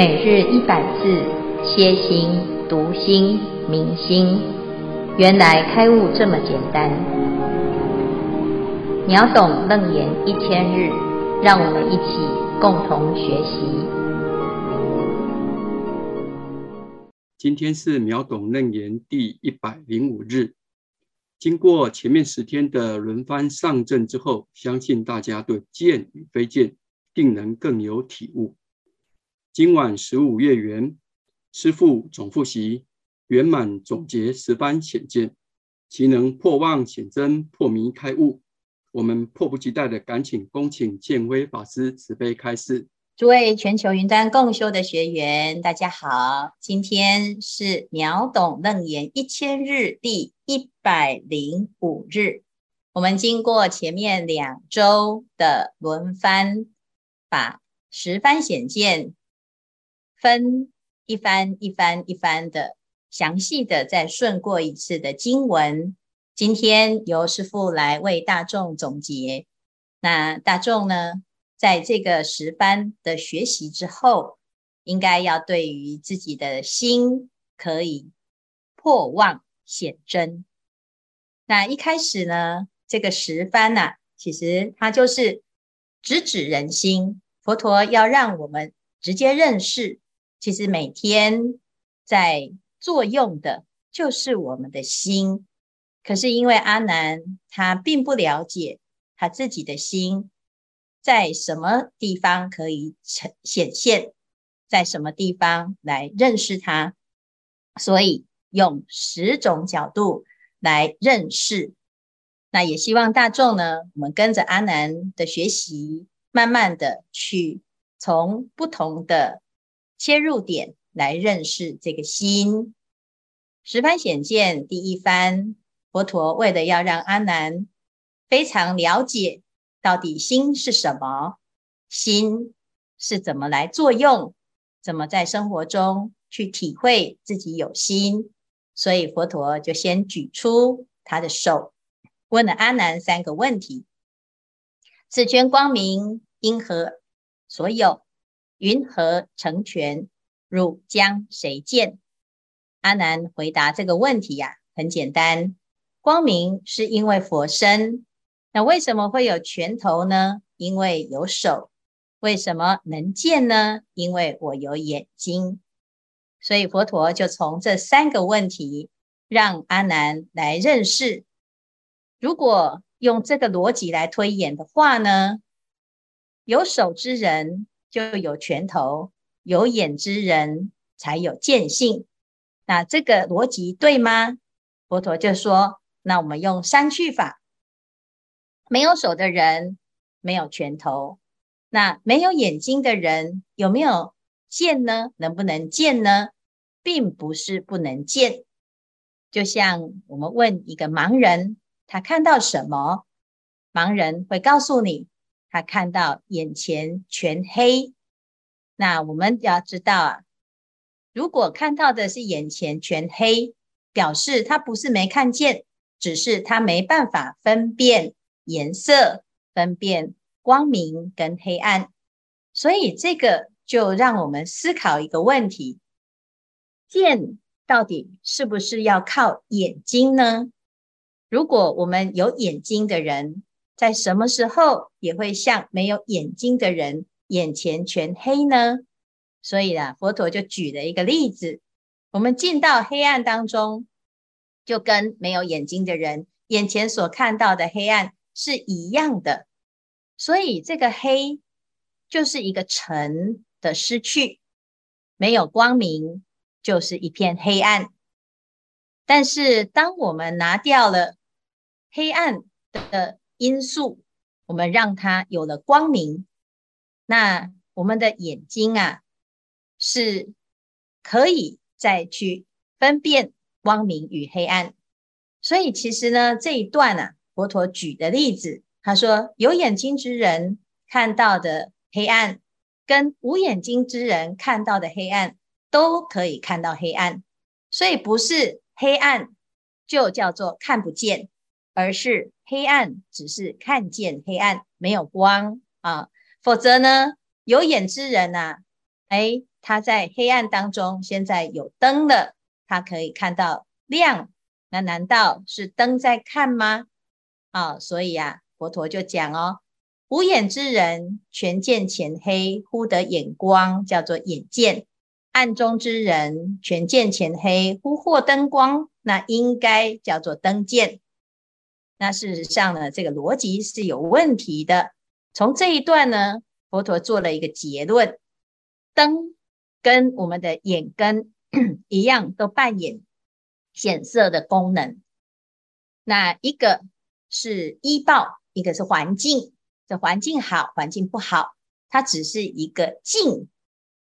每日一百字，歇心、读心、明心，原来开悟这么简单。秒懂楞严一千日，让我们一起共同学习。今天是秒懂楞严第一百零五日，经过前面十天的轮番上阵之后，相信大家对见与非见，定能更有体悟。今晚十五月圆，师父总复习圆满总结十番显见，其能破妄显真，破迷开悟。我们迫不及待的赶紧恭请建威法师慈悲开示。诸位全球云端共修的学员，大家好，今天是秒懂楞严一千日第一百零五日。我们经过前面两周的轮番，把十番显见。分一番一番一番的详细的再顺过一次的经文，今天由师父来为大众总结。那大众呢，在这个十番的学习之后，应该要对于自己的心可以破妄显真。那一开始呢，这个十番呐、啊，其实它就是直指人心。佛陀要让我们直接认识。其实每天在作用的就是我们的心，可是因为阿南他并不了解他自己的心在什么地方可以呈显现，在什么地方来认识它，所以用十种角度来认识。那也希望大众呢，我们跟着阿南的学习，慢慢的去从不同的。切入点来认识这个心。十番显见第一番，佛陀为了要让阿难非常了解到底心是什么，心是怎么来作用，怎么在生活中去体会自己有心，所以佛陀就先举出他的手，问了阿难三个问题：此圈光明因何所有？云何成全？汝将谁见？阿难回答这个问题呀、很简单。光明是因为佛身，那为什么会有拳头呢？因为有手。为什么能见呢？因为我有眼睛。所以佛陀就从这三个问题，让阿难来认识。如果用这个逻辑来推演的话呢，有手之人。就有拳头，有眼之人才有见性。那这个逻辑对吗？佛陀就说：那我们用删去法，没有手的人没有拳头，那没有眼睛的人有没有见呢？能不能见呢？并不是不能见。就像我们问一个盲人，他看到什么？盲人会告诉你。他看到眼前全黑，那我们要知道啊，如果看到的是眼前全黑，表示他不是没看见，只是他没办法分辨颜色、分辨光明跟黑暗。所以这个就让我们思考一个问题：见到底是不是要靠眼睛呢？如果我们有眼睛的人，在什么时候也会像没有眼睛的人眼前全黑呢？所以呢，佛陀就举了一个例子：我们进到黑暗当中，就跟没有眼睛的人眼前所看到的黑暗是一样的。所以这个黑就是一个尘的失去，没有光明，就是一片黑暗。但是当我们拿掉了黑暗的因素，我们让它有了光明，那我们的眼睛啊，是可以再去分辨光明与黑暗。所以其实呢，这一段啊，佛陀举的例子，他说有眼睛之人看到的黑暗，跟无眼睛之人看到的黑暗，都可以看到黑暗。所以不是黑暗就叫做看不见。而是黑暗，只是看见黑暗，没有光啊。否则呢，有眼之人呐、啊，哎，他在黑暗当中，现在有灯了，他可以看到亮。那难道是灯在看吗？啊、所以啊，佛陀就讲哦，无眼之人全见前黑，忽得眼光，叫做眼见；暗中之人全见前黑，忽获灯光，那应该叫做灯见。那事实上呢，这个逻辑是有问题的。从这一段呢，佛陀做了一个结论：灯跟我们的眼根 一样，都扮演。显色的功能，那一个是医报，一个是环境。这环境好，环境不好，它只是一个境。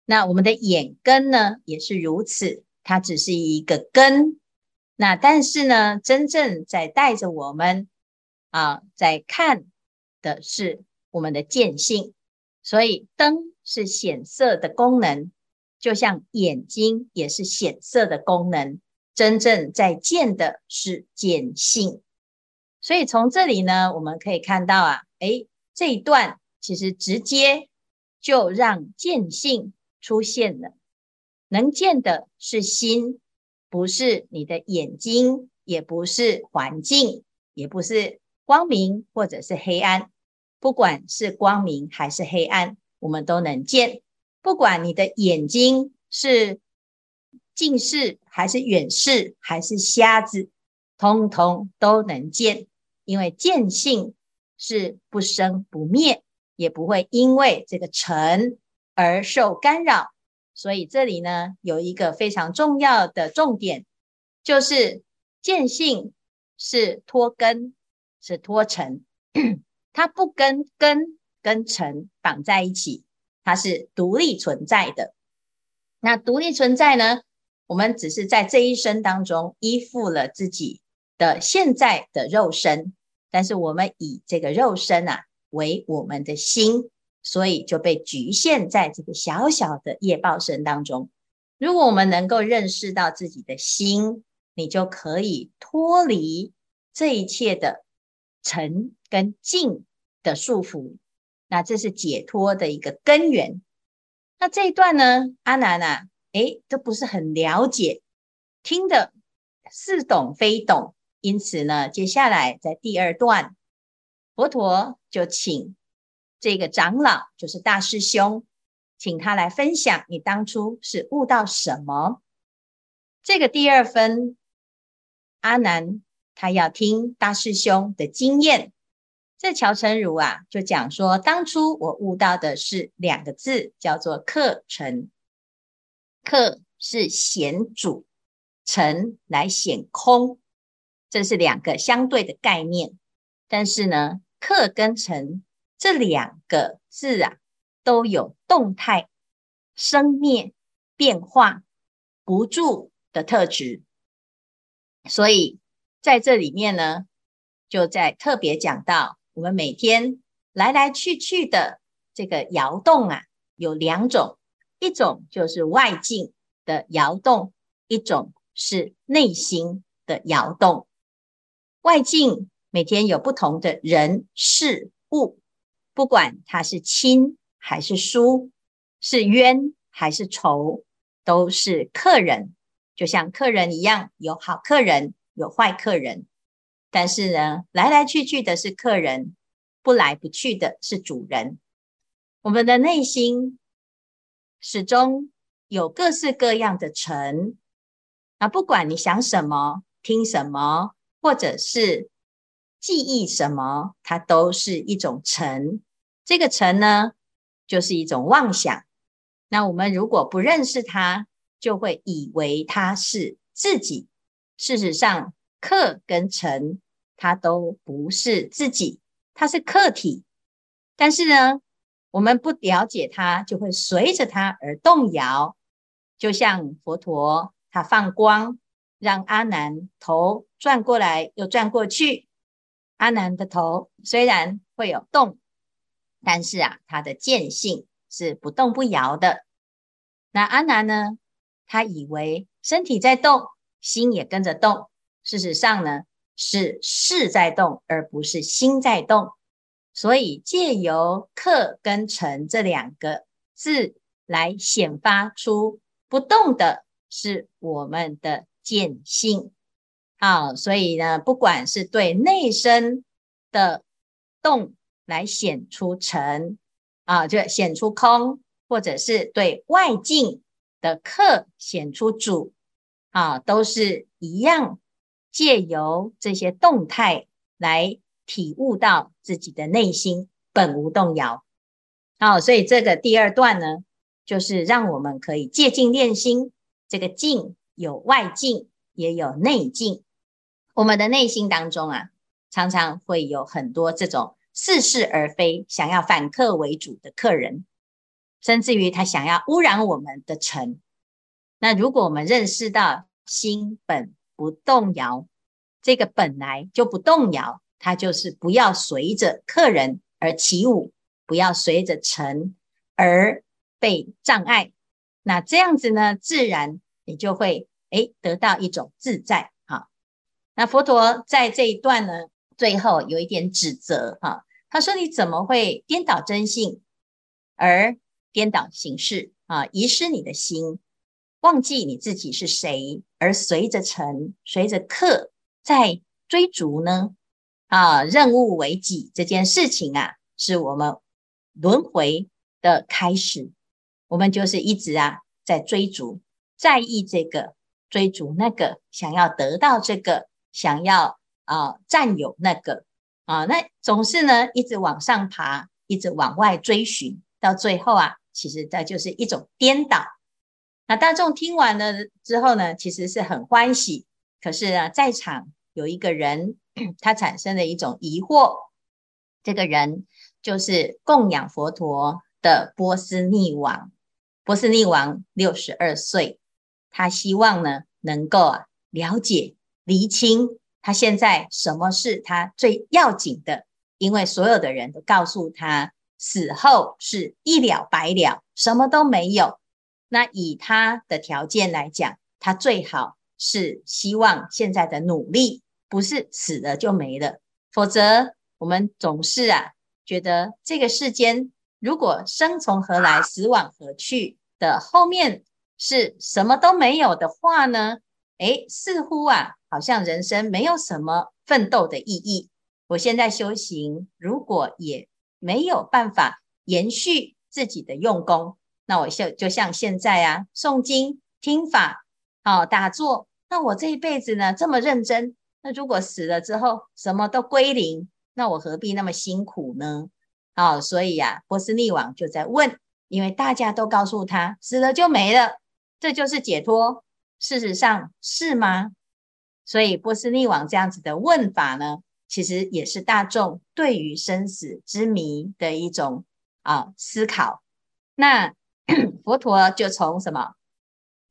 那我们的眼根呢，也是如此，它只是一个根。那但是呢，真正在带着我们啊，在看的是我们的见性。所以灯是显色的功能，就像眼睛也是显色的功能。真正在见的是见性，所以从这里呢，我们可以看到啊，诶，这一段其实直接就让见性出现了。能见的是心，不是你的眼睛，也不是环境，也不是光明或者是黑暗。不管是光明还是黑暗，我们都能见。不管你的眼睛是。近视还是远视还是瞎子，通通都能见，因为见性是不生不灭，也不会因为这个尘而受干扰。所以这里呢，有一个非常重要的重点，就是见性是脱根，是脱尘，它不跟根跟尘绑在一起，它是独立存在的。那独立存在呢？我们只是在这一生当中依附了自己的现在的肉身，但是我们以这个肉身啊为我们的心，所以就被局限在这个小小的业报身当中。如果我们能够认识到自己的心，你就可以脱离这一切的尘跟静的束缚，那这是解脱的一个根源。那这一段呢，阿难啊。诶，都不是很了解，听得似懂非懂，因此呢，接下来在第二段，佛陀就请这个长老，就是大师兄，请他来分享你当初是悟到什么。这个第二分，阿难他要听大师兄的经验。这乔成儒啊，就讲说，当初我悟到的是两个字，叫做客尘。客是显主，尘来显空，这是两个相对的概念。但是呢，客跟尘这两个字啊，都有动态、生灭、变化、不住的特质。所以在这里面呢，就在特别讲到，我们每天来来去去的这个摇动啊，有两种。一种就是外境的摇动，一种是内心的摇动。外境每天有不同的人事物，不管他是亲还是疏，是冤还是仇，都是客人，就像客人一样，有好客人，有坏客人。但是呢，来来去去的是客人，不来不去的是主人。我们的内心。始终有各式各样的尘，啊，不管你想什么、听什么，或者是记忆什么，它都是一种尘。这个尘呢，就是一种妄想。那我们如果不认识它，就会以为它是自己。事实上，客跟尘，它都不是自己，它是客体。但是呢，我们不了解它，就会随着它而动摇。就像佛陀，他放光，让阿难头转过来又转过去。阿难的头虽然会有动，但是啊，他的见性是不动不摇的。那阿难呢？他以为身体在动，心也跟着动。事实上呢，是事在动，而不是心在动。所以借由客跟尘这两个字来显发出不动的是我们的见性。好，所以呢，不管是对内身的动来显出尘啊，就显出空，或者是对外境的客显出主啊，都是一样，借由这些动态来体悟到自己的内心本无动摇。好，所以这个第二段呢，就是让我们可以借境练心。这个境有外境，也有内境。我们的内心当中啊，常常会有很多这种似是而非、想要反客为主的客人，甚至于他想要污染我们的尘。那如果我们认识到心本不动摇，这个本来就不动摇，它就是不要随着客人而起舞，不要随着尘而被障碍。那这样子呢，自然你就会诶得到一种自在哈。那佛陀在这一段呢，最后有一点指责哈，他说：“你怎么会颠倒真性，而颠倒形式啊？遗失你的心，忘记你自己是谁，而随着尘，随着客在追逐呢？啊，任务为己这件事情啊，是我们轮回的开始。我们就是一直啊在追逐，在意这个，追逐那个，想要得到这个。”想要啊、占有那个啊，那总是呢一直往上爬，一直往外追寻，到最后啊，其实这就是一种颠倒。那大众听完了之后呢，其实是很欢喜。可是呢，在场有一个人，他产生了一种疑惑。这个人就是供养佛陀的波斯匿王。波斯匿王六十二岁，他希望呢能够啊了解。厘清他现在什么是他最要紧的，因为所有的人都告诉他，死后是一了百了，什么都没有。那以他的条件来讲，他最好是希望现在的努力不是死了就没了，否则我们总是啊觉得这个世间如果生从何来，死往何去的后面是什么都没有的话呢？诶，似乎啊。好像人生没有什么奋斗的意义。我现在修行，如果也没有办法延续自己的用功，那我就就像现在啊，诵经、听法、哦、打坐。那我这一辈子呢，这么认真，那如果死了之后什么都归零，那我何必那么辛苦呢？好、哦，所以呀、啊，波斯匿王就在问，因为大家都告诉他，死了就没了，这就是解脱。事实上是吗？所以波斯匿王这样子的问法呢，其实也是大众对于生死之谜的一种啊思考。那 佛陀就从什么？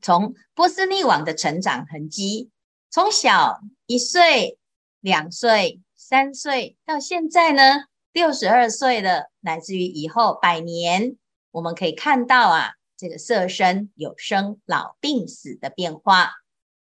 从波斯匿王的成长痕迹，从小一岁、两岁、三岁到现在呢，六十二岁了，乃至于以后百年，我们可以看到啊，这个色身有生老病死的变化。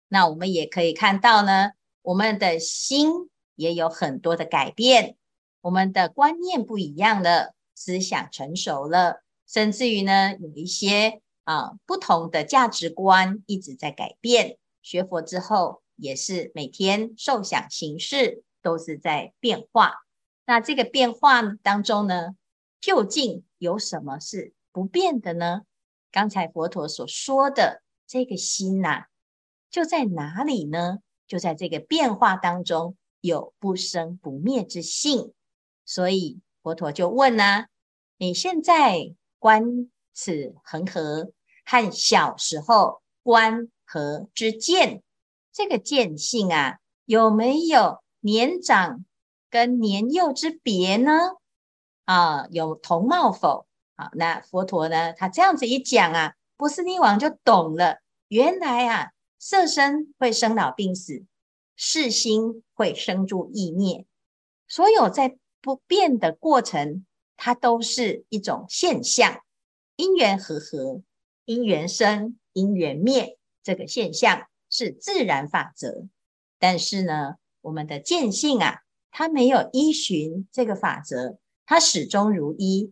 那我们也可以看到呢，我们的心也有很多的改变，我们的观念不一样了，思想成熟了，甚至于呢，有一些啊不同的价值观一直在改变。学佛之后，也是每天受想行识都是在变化。那这个变化当中呢，究竟有什么是不变的呢？刚才佛陀所说的这个心呐、就在哪里呢？就在这个变化当中，有不生不灭之性。所以佛陀就问呢、你现在观此恒河，和小时候观河之见，这个见性啊，有没有年长跟年幼之别呢？啊，有同貌否？好，那佛陀呢，他这样子一讲啊，波斯匿王就懂了，原来啊。色身会生老病死，识心会生住异灭，所有在不变的过程，它都是一种现象。因缘和合，因缘生，因缘灭，这个现象是自然法则。但是呢，我们的见性啊，它没有依循这个法则，它始终如一。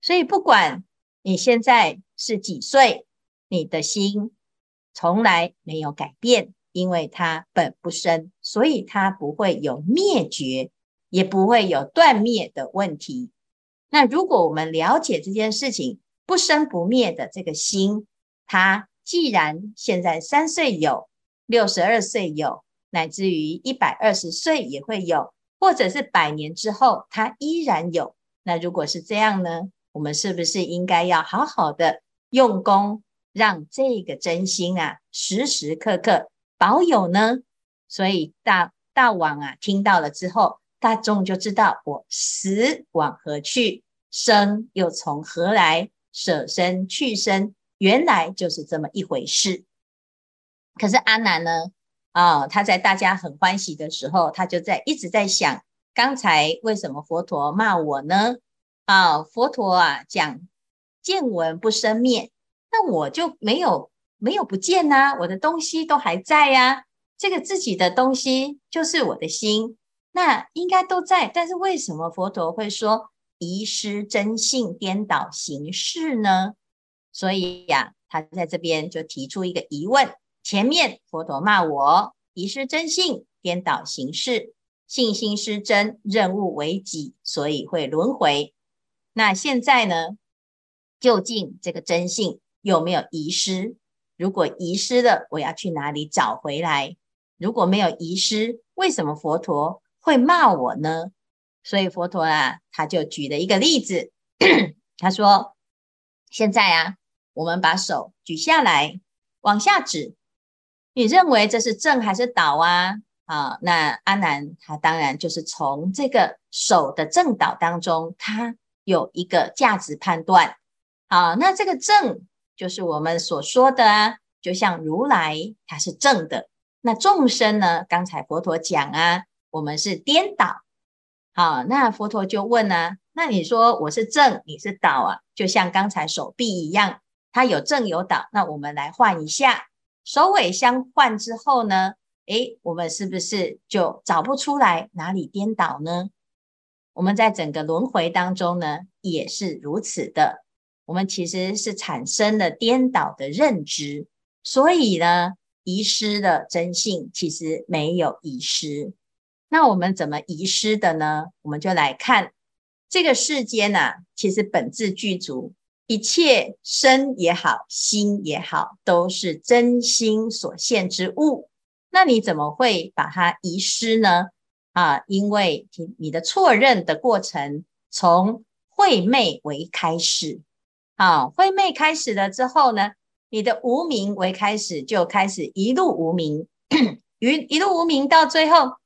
所以，不管你现在是几岁，你的心从来没有改变，因为它本不生，所以它不会有灭绝，也不会有断灭的问题。那如果我们了解这件事情，不生不灭的这个心，它既然现在三岁有，六十二岁有，乃至于一百二十岁也会有，或者是百年之后它依然有。那如果是这样呢，我们是不是应该要好好的用功，让这个真心啊时时刻刻保有呢？所以大大王啊听到了之后，大众就知道我死往何去，生又从何来，舍生去生，原来就是这么一回事。可是阿难呢？啊、他在大家很欢喜的时候，他就在一直在想，刚才为什么佛陀骂我呢？啊、佛陀啊讲见闻不生灭，那我就没有没有不见呐、我的东西都还在呀、啊，这个自己的东西就是我的心。那应该都在，但是为什么佛陀会说遗失真性，颠倒形式呢？所以呀、他在这边就提出一个疑问：前面佛陀骂我遗失真性，颠倒形式，信心失真，认物为己，所以会轮回。那现在呢？究竟这个真性有没有遗失？如果遗失了，我要去哪里找回来？如果没有遗失，为什么佛陀会骂我呢？所以佛陀啊，他就举了一个例子，他说：“现在啊，我们把手举下来，往下指，你认为这是正还是倒啊？啊，那阿难他当然就是从这个手的正倒当中，他有一个价值判断。好，那这个正就是我们所说的啊，就像如来他是正的，那众生呢？刚才佛陀讲啊。”我们是颠倒，好，那佛陀就问呢、啊？那你说我是正，你是倒啊？就像刚才手臂一样，它有正有倒。那我们来换一下，首尾相换之后呢？诶，我们是不是就找不出来哪里颠倒呢？我们在整个轮回当中呢，也是如此的。我们其实是产生了颠倒的认知，所以呢，遗失的真性其实没有遗失。那我们怎么遗失的呢？我们就来看这个世间呐、啊，其实本自具足，一切身也好，心也好，都是真心所现之物。那你怎么会把它遗失呢？啊，因为你的错认的过程从慧昧为开始，啊，慧昧开始了之后呢，你的无名为开始，就开始一路无名，一一路无名到最后。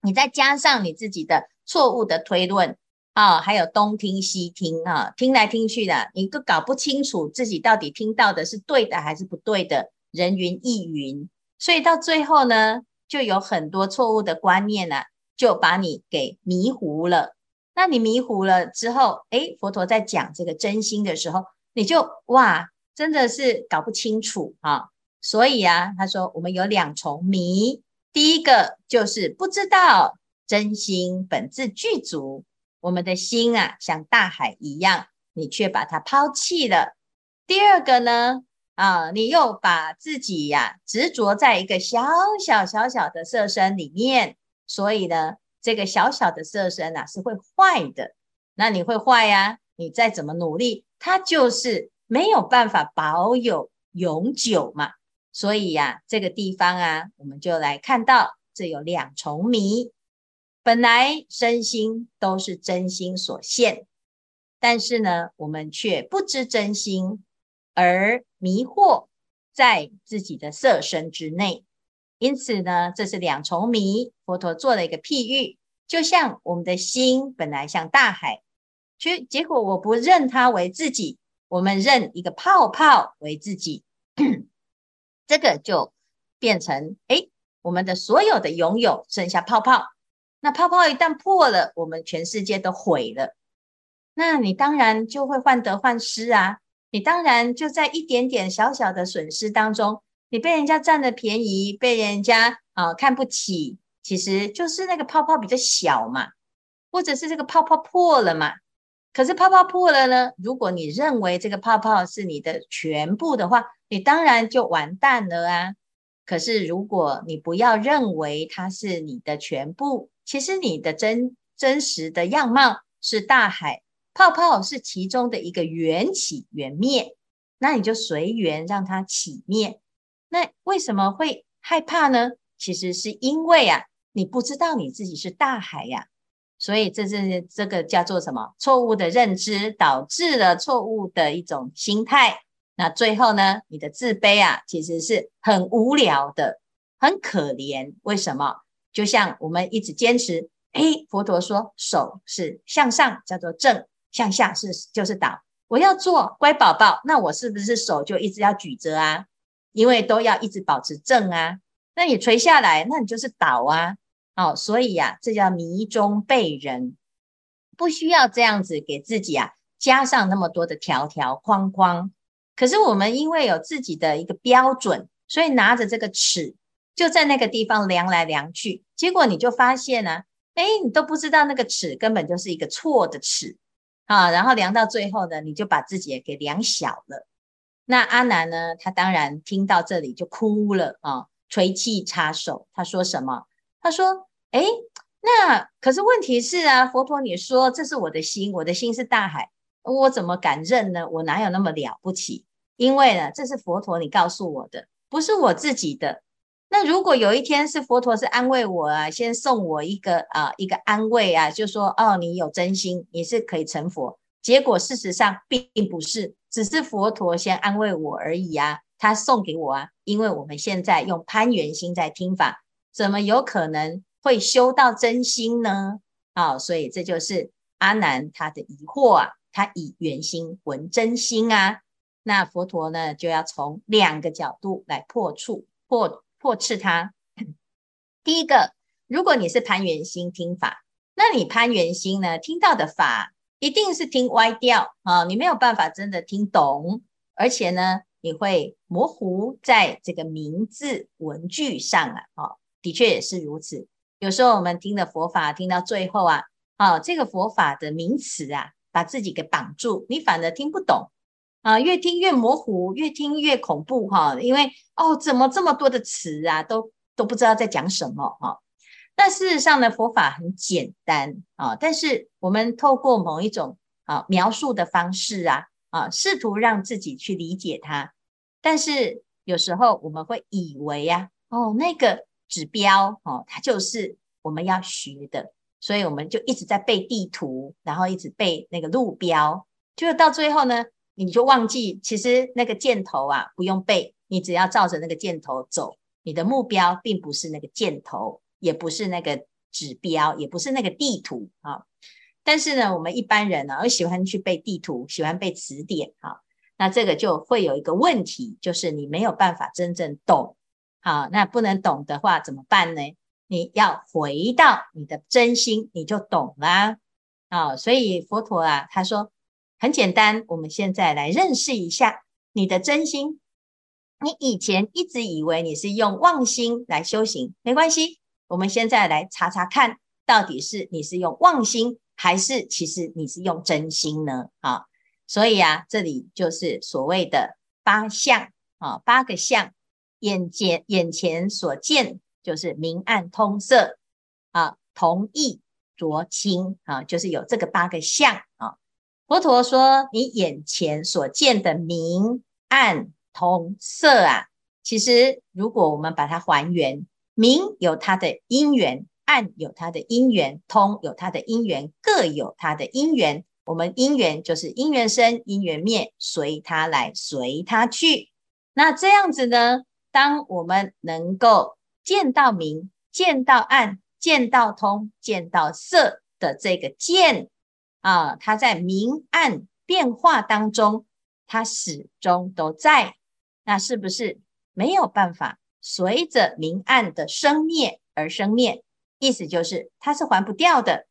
你再加上你自己的错误的推论啊，还有东听西听啊，听来听去的，你都搞不清楚自己到底听到的是对的还是不对的，人云亦云，所以到最后呢，就有很多错误的观念呢、啊，就把你给迷糊了。那你迷糊了之后，诶，佛陀在讲这个真心的时候，你就哇，真的是搞不清楚啊。所以啊，他说我们有两重迷。第一个就是不知道真心本自具足，我们的心啊像大海一样，你却把它抛弃了。第二个呢，啊，你又把自己呀、执着在一个小小小小的色身里面，所以呢，这个小小的色身啊是会坏的。那你会坏呀、啊？你再怎么努力，它就是没有办法保有永久嘛。所以呀、这个地方啊，我们就来看到这有两重迷。本来身心都是真心所现，但是呢，我们却不知真心，而迷惑在自己的色身之内。因此呢，这是两重迷。佛陀做了一个譬喻，就像我们的心本来像大海，却结果我不认它为自己，我们认一个泡泡为自己。这个就变成哎，我们的所有的拥有剩下泡泡。那泡泡一旦破了，我们全世界都毁了。那你当然就会患得患失啊！你当然就在一点点小小的损失当中，你被人家占了便宜，被人家啊、看不起，其实就是那个泡泡比较小嘛，或者是这个泡泡破了嘛。可是泡泡破了呢？如果你认为这个泡泡是你的全部的话，你当然就完蛋了啊。可是如果你不要认为它是你的全部，其实你的真真实的样貌是大海，泡泡是其中的一个缘起缘灭，那你就随缘让它起灭。那为什么会害怕呢？其实是因为啊，你不知道你自己是大海呀。所以这是这个叫做什么？错误的认知导致了错误的一种心态。那最后呢，你的自卑啊，其实是很无聊的，很可怜。为什么？就像我们一直坚持，诶，佛陀说手是向上叫做正，向下是就是倒。我要做乖宝宝，那我是不是手就一直要举着啊？因为都要一直保持正啊。那你垂下来，那你就是倒啊。哦，所以呀、啊，这叫迷中悖人，不需要这样子给自己啊加上那么多的条条框框。可是我们因为有自己的一个标准，所以拿着这个尺就在那个地方量来量去，结果你就发现呢、啊，哎，你都不知道那个尺根本就是一个错的尺啊。然后量到最后呢，你就把自己也给量小了。那阿难呢，他当然听到这里就哭了啊，垂泣擦手，他说什么？他说。哎，那可是问题是啊，佛陀你说这是我的心，我的心是大海，我怎么敢认呢？我哪有那么了不起？因为呢，这是佛陀你告诉我的，不是我自己的。那如果有一天是佛陀是安慰我啊，先送我一个啊一个安慰啊，就说哦，你有真心，你是可以成佛。结果事实上并不是，只是佛陀先安慰我而已啊，他送给我啊，因为我们现在用攀缘心在听法，怎么有可能？会修到真心呢？啊、哦，所以这就是阿难他的疑惑啊，他以缘心闻真心啊。那佛陀呢，就要从两个角度来破处破破斥他。第一个，如果你是攀缘心听法，那你攀缘心呢，听到的法一定是听歪掉啊，你没有办法真的听懂，而且呢，你会模糊在这个名字文句上啊。哦，的确也是如此。有时候我们听的佛法听到最后啊，啊，这个佛法的名词啊，把自己给绑住，你反而听不懂啊，越听越模糊，越听越恐怖哈、因为哦，怎么这么多的词啊，都都不知道在讲什么哈、啊。但事实上呢，佛法很简单啊，但是我们透过某一种啊描述的方式啊啊，试图让自己去理解它。但是有时候我们会以为呀、啊，哦，那个。指标哦，它就是我们要学的，所以我们就一直在背地图，然后一直背那个路标，就到最后呢，你就忘记其实那个箭头啊不用背，你只要照着那个箭头走，你的目标并不是那个箭头，也不是那个指标，也不是那个地图啊。但是呢，我们一般人呢，啊，喜欢去背地图，喜欢背词典啊，那这个就会有一个问题，就是你没有办法真正懂。好，那不能懂的话怎么办呢？你要回到你的真心，你就懂啦。啊，所以佛陀啊，他说很简单，我们现在来认识一下你的真心。你以前一直以为你是用妄心来修行，没关系，我们现在来查查看，到底是你是用妄心，还是其实你是用真心呢？啊，所以啊，这里就是所谓的八相啊，八个相。眼前眼前所见就是明暗通色啊，同异浊清啊，就是有这个八个相啊。佛陀说，你眼前所见的明暗通色啊，其实如果我们把它还原，明有它的因缘，暗有它的因缘，通有它的因缘，各有它的因缘。我们因缘就是因缘生，因缘灭，随它来，随它去。那这样子呢？当我们能够见到明、见到暗、见到通、见到色的这个见啊，它在明暗变化当中，它始终都在。那是不是没有办法随着明暗的生灭而生灭？意思就是它是还不掉的。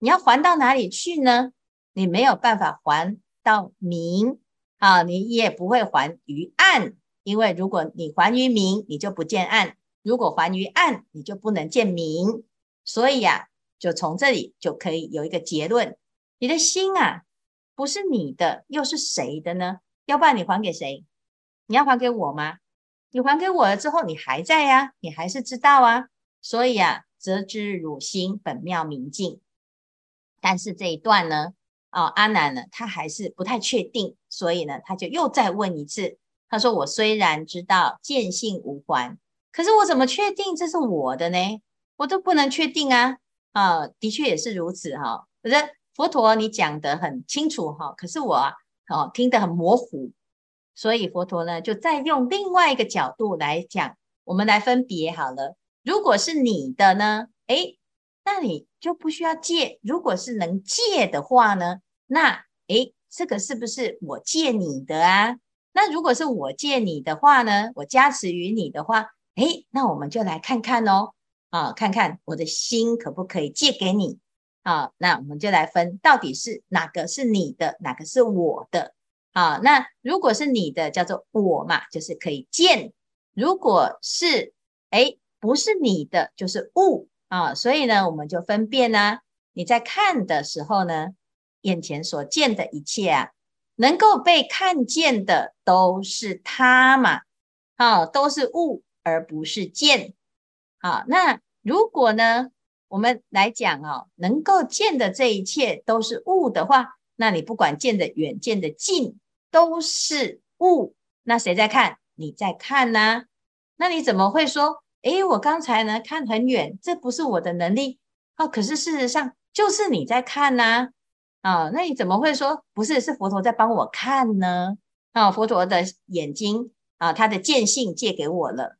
你要还到哪里去呢？你没有办法还到明啊，你也不会还于暗。因为如果你还于明，你就不见暗；如果还于暗，你就不能见明。所以呀、就从这里就可以有一个结论：你的心啊，不是你的，又是谁的呢？要不然你还给谁？你要还给我吗？你还给我了之后，你还在呀、你还是知道啊。所以啊，则知汝心本妙明净。但是这一段呢，哦，阿难呢，他还是不太确定，所以呢，他就又再问一次。他说：“我虽然知道见性无还，可是我怎么确定这是我的呢？我都不能确定啊。”啊，的确也是如此哈。可是佛陀你讲得很清楚哈，可是我，哦，听得很模糊，所以佛陀呢就再用另外一个角度来讲，我们来分别好了。如果是你的呢，诶，那你就不需要借；如果是能借的话呢，那诶，这个是不是我借你的啊？那如果是我借你的话呢，我加持于你的话，诶，那我们就来看看哦。啊，看看我的心可不可以借给你？啊，那我们就来分，到底是哪个是你的，哪个是我的？啊，那如果是你的，叫做我嘛，就是可以见；如果是诶不是你的，就是物啊。所以呢，我们就分辨呢、你在看的时候呢，眼前所见的一切啊，能够被看见的都是它嘛，啊，都是物，而不是见。好，那如果呢，我们来讲哦，能够见的这一切都是物的话，那你不管见的远，见的近，都是物。那谁在看？你在看呢、那你怎么会说？诶，我刚才呢看很远，这不是我的能力哦。可是事实上就是你在看呢、啊。那你怎么会说不是？是佛陀在帮我看呢？啊、佛陀的眼睛啊，他的见性借给我了。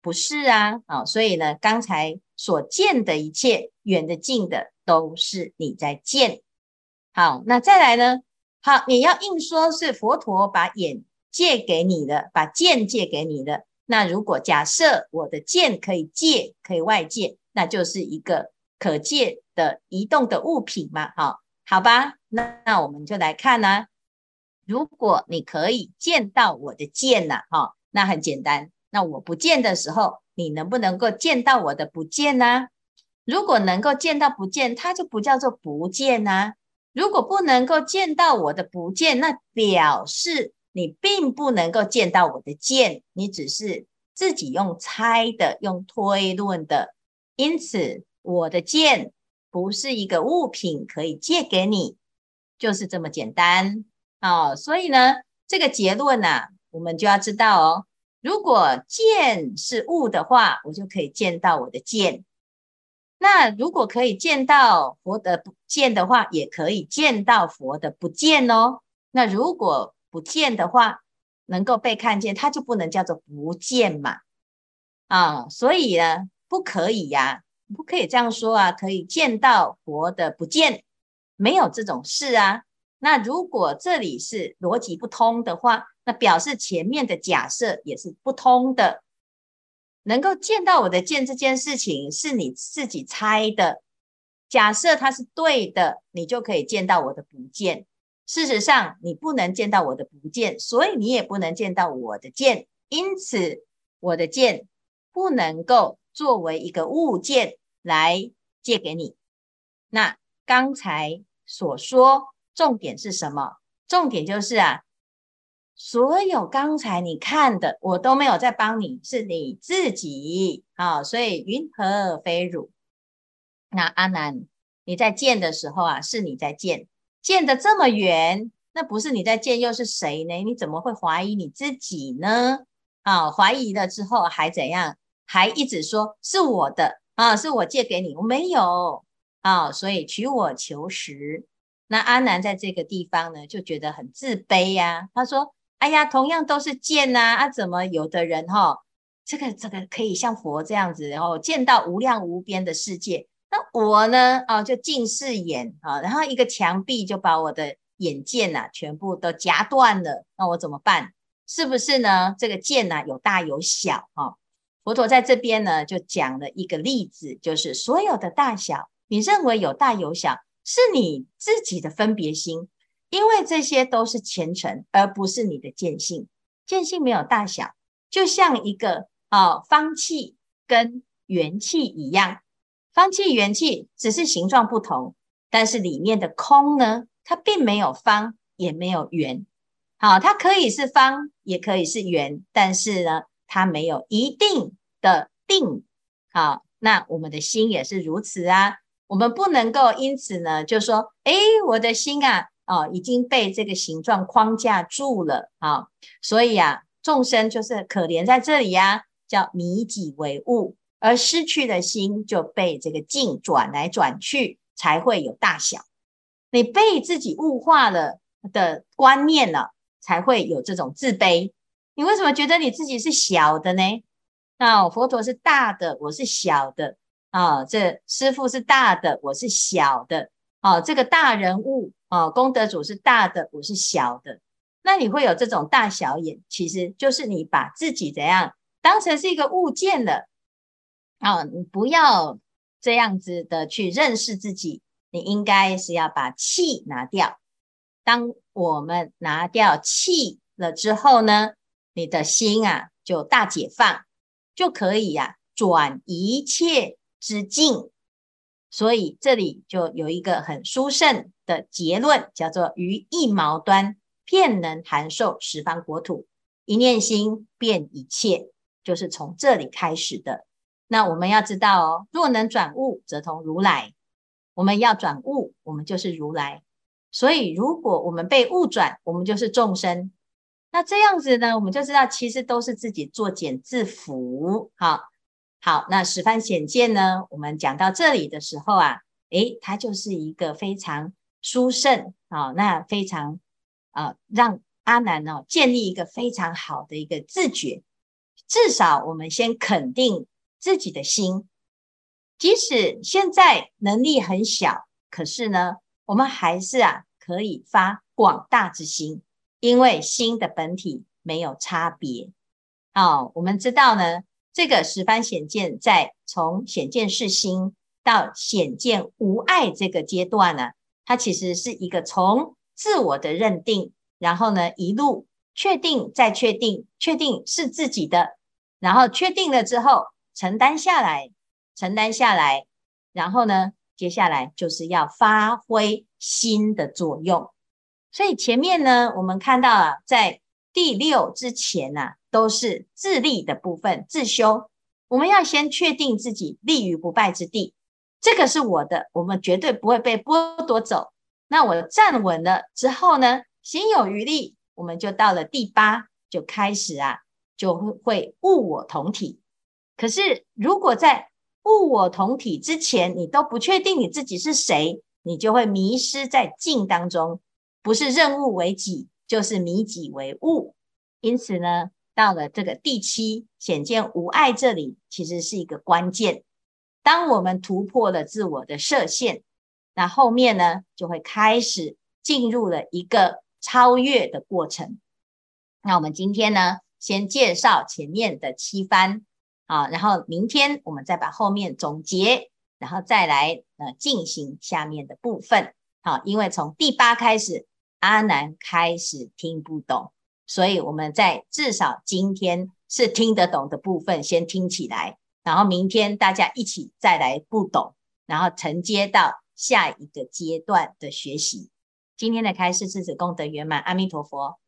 不是啊，啊、所以呢，刚才所见的一切，远的近的，都是你在见。好，那再来呢？好，你要硬说是佛陀把眼借给你的，把剑借给你的。那如果假设我的剑可以借，可以外借，那就是一个可借的移动的物品嘛。好，好吧，那那我们就来看呢、如果你可以见到我的见呐，哈，那很简单。那我不见的时候，你能不能够见到我的不见呢？如果能够见到不见，它就不叫做不见呢。如果不能够见到我的不见，那表示你并不能够见到我的见，你只是自己用猜的、用推论的。因此，我的见不是一个物品可以借给你，就是这么简单。哦，所以呢，这个结论呢、啊，我们就要知道哦。如果见是物的话，我就可以见到我的见。那如果可以见到佛的不见的话，也可以见到佛的不见哦。那如果不见的话，能够被看见，它就不能叫做不见嘛。啊，所以呢，不可以呀，不可以这样说啊。可以见到佛的不见，没有这种事啊。那如果这里是逻辑不通的话，那表示前面的假设也是不通的。能够见到我的见这件事情是你自己猜的，假设它是对的，你就可以见到我的不见。事实上，你不能见到我的不见，所以你也不能见到我的见。因此，我的见不能够作为一个物件来借给你。那刚才所说重点是什么？重点就是啊。所有刚才你看的，我都没有在帮你，是你自己啊。所以云何非汝？那阿难，你在见的时候啊，是你在见，见得这么远，那不是你在见，又是谁呢？你怎么会怀疑你自己呢？啊，怀疑了之后还怎样？还一直说是我的啊，是我借给你，我没有啊，所以取我求实。那阿难在这个地方呢，就觉得很自卑呀、他说。哎呀，同样都是见呐，啊，怎么有的人哈，哦，这个这个可以像佛这样子，然后见到无量无边的世界，那我呢，哦，就近视眼啊，然后一个墙壁就把我的眼见呐全部都夹断了，那我怎么办？是不是呢？这个见呐有大有小哈，佛陀在这边呢就讲了一个例子，就是所有的大小，你认为有大有小，是你自己的分别心。因为这些都是前尘，而不是你的见性。见性没有大小，就像一个啊、哦、方器跟圆器一样。方器、圆器只是形状不同，但是里面的空呢，它并没有方，也没有圆。好，它可以是方，也可以是圆，但是呢，它没有一定的定。好，那我们的心也是如此啊。我们不能够因此呢，就说，哎，我的心啊，哦，已经被这个形状框架住了啊。所以啊，众生就是可怜在这里呀、啊，叫迷己为物，而失去的心就被这个境转来转去，才会有大小。你被自己物化了的观念了。才会有这种自卑。你为什么觉得你自己是小的呢？啊，佛陀是大的，我是小的啊。这师父是大的，我是小的啊。这个大人物哦，功德主是大的，我是小的。那你会有这种大小眼，其实就是你把自己怎样当成是一个物件了啊。你不要这样子的去认识自己，你应该是要把气拿掉。当我们拿掉气了之后呢，你的心啊就大解放，就可以呀、转一切之境。所以这里就有一个很殊胜的结论，叫做“于一毛端，遍能含受十方国土，一念心变一切”，就是从这里开始的。那我们要知道哦，若能转物，则同如来。我们要转物，我们就是如来。所以，如果我们被物转，我们就是众生。那这样子呢，我们就知道，其实都是自己作茧自缚。好，好，那十番显见呢，我们讲到这里的时候啊，诶，它就是一个非常殊胜啊，那非常啊，让阿难呢建立一个非常好的一个自觉。至少我们先肯定自己的心，即使现在能力很小，可是呢。我们还是啊，可以发广大之心，因为心的本体没有差别。哦，我们知道呢，这个十方显见在从显见是心到显见无碍这个阶段呢，它其实是一个从自我的认定，然后呢一路确定再确定，确定是自己的，然后确定了之后承担下来，承担下来，然后呢。接下来就是要发挥心的作用，所以前面呢，我们看到啊，在第六之前啊，都是自立的部分，自修。我们要先确定自己立于不败之地，这个是我的，我们绝对不会被剥夺走。那我站稳了之后呢，心有余力，我们就到了第八，就开始啊，就会物我同体。可是如果在物我同体之前，你都不确定你自己是谁，你就会迷失在境当中，不是认物为己，就是迷己为物。因此呢，到了这个第七显见无碍这里，其实是一个关键。当我们突破了自我的设限，那后面呢，就会开始进入了一个超越的过程。那我们今天呢，先介绍前面的七番。啊，然后明天我们再把后面总结，然后再来呃进行下面的部分。好，因为从第八开始，阿南开始听不懂，所以我们在至少今天是听得懂的部分先听起来，然后明天大家一起再来不懂，然后承接到下一个阶段的学习。今天的开示至此功德圆满，阿弥陀佛。